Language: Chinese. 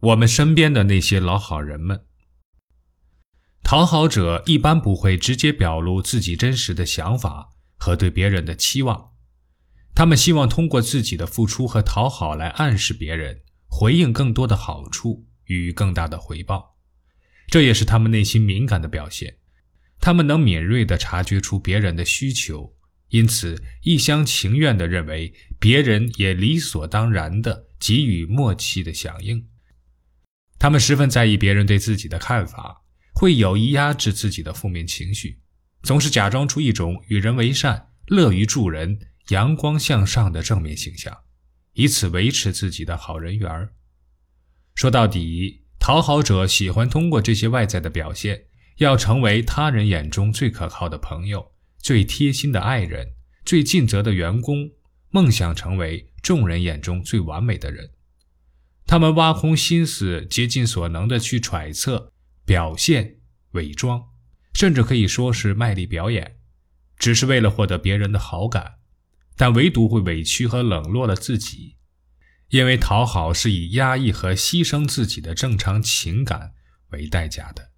我们身边的那些老好人们。讨好者一般不会直接表露自己真实的想法和对别人的期望，他们希望通过自己的付出和讨好来暗示别人，回应更多的好处与更大的回报。这也是他们内心敏感的表现。他们能敏锐地察觉出别人的需求，因此一厢情愿地认为别人也理所当然地给予默契的响应。他们十分在意别人对自己的看法。会有意压制自己的负面情绪，总是假装出一种与人为善、乐于助人、阳光向上的正面形象，以此维持自己的好人缘。说到底，讨好者喜欢通过这些外在的表现，要成为他人眼中最可靠的朋友、最贴心的爱人、最尽责的员工，梦想成为众人眼中最完美的人。他们挖空心思，竭尽所能的去揣测。表现、伪装，甚至可以说是卖力表演，只是为了获得别人的好感，但唯独会委屈和冷落了自己，因为讨好是以压抑和牺牲自己的正常情感为代价的。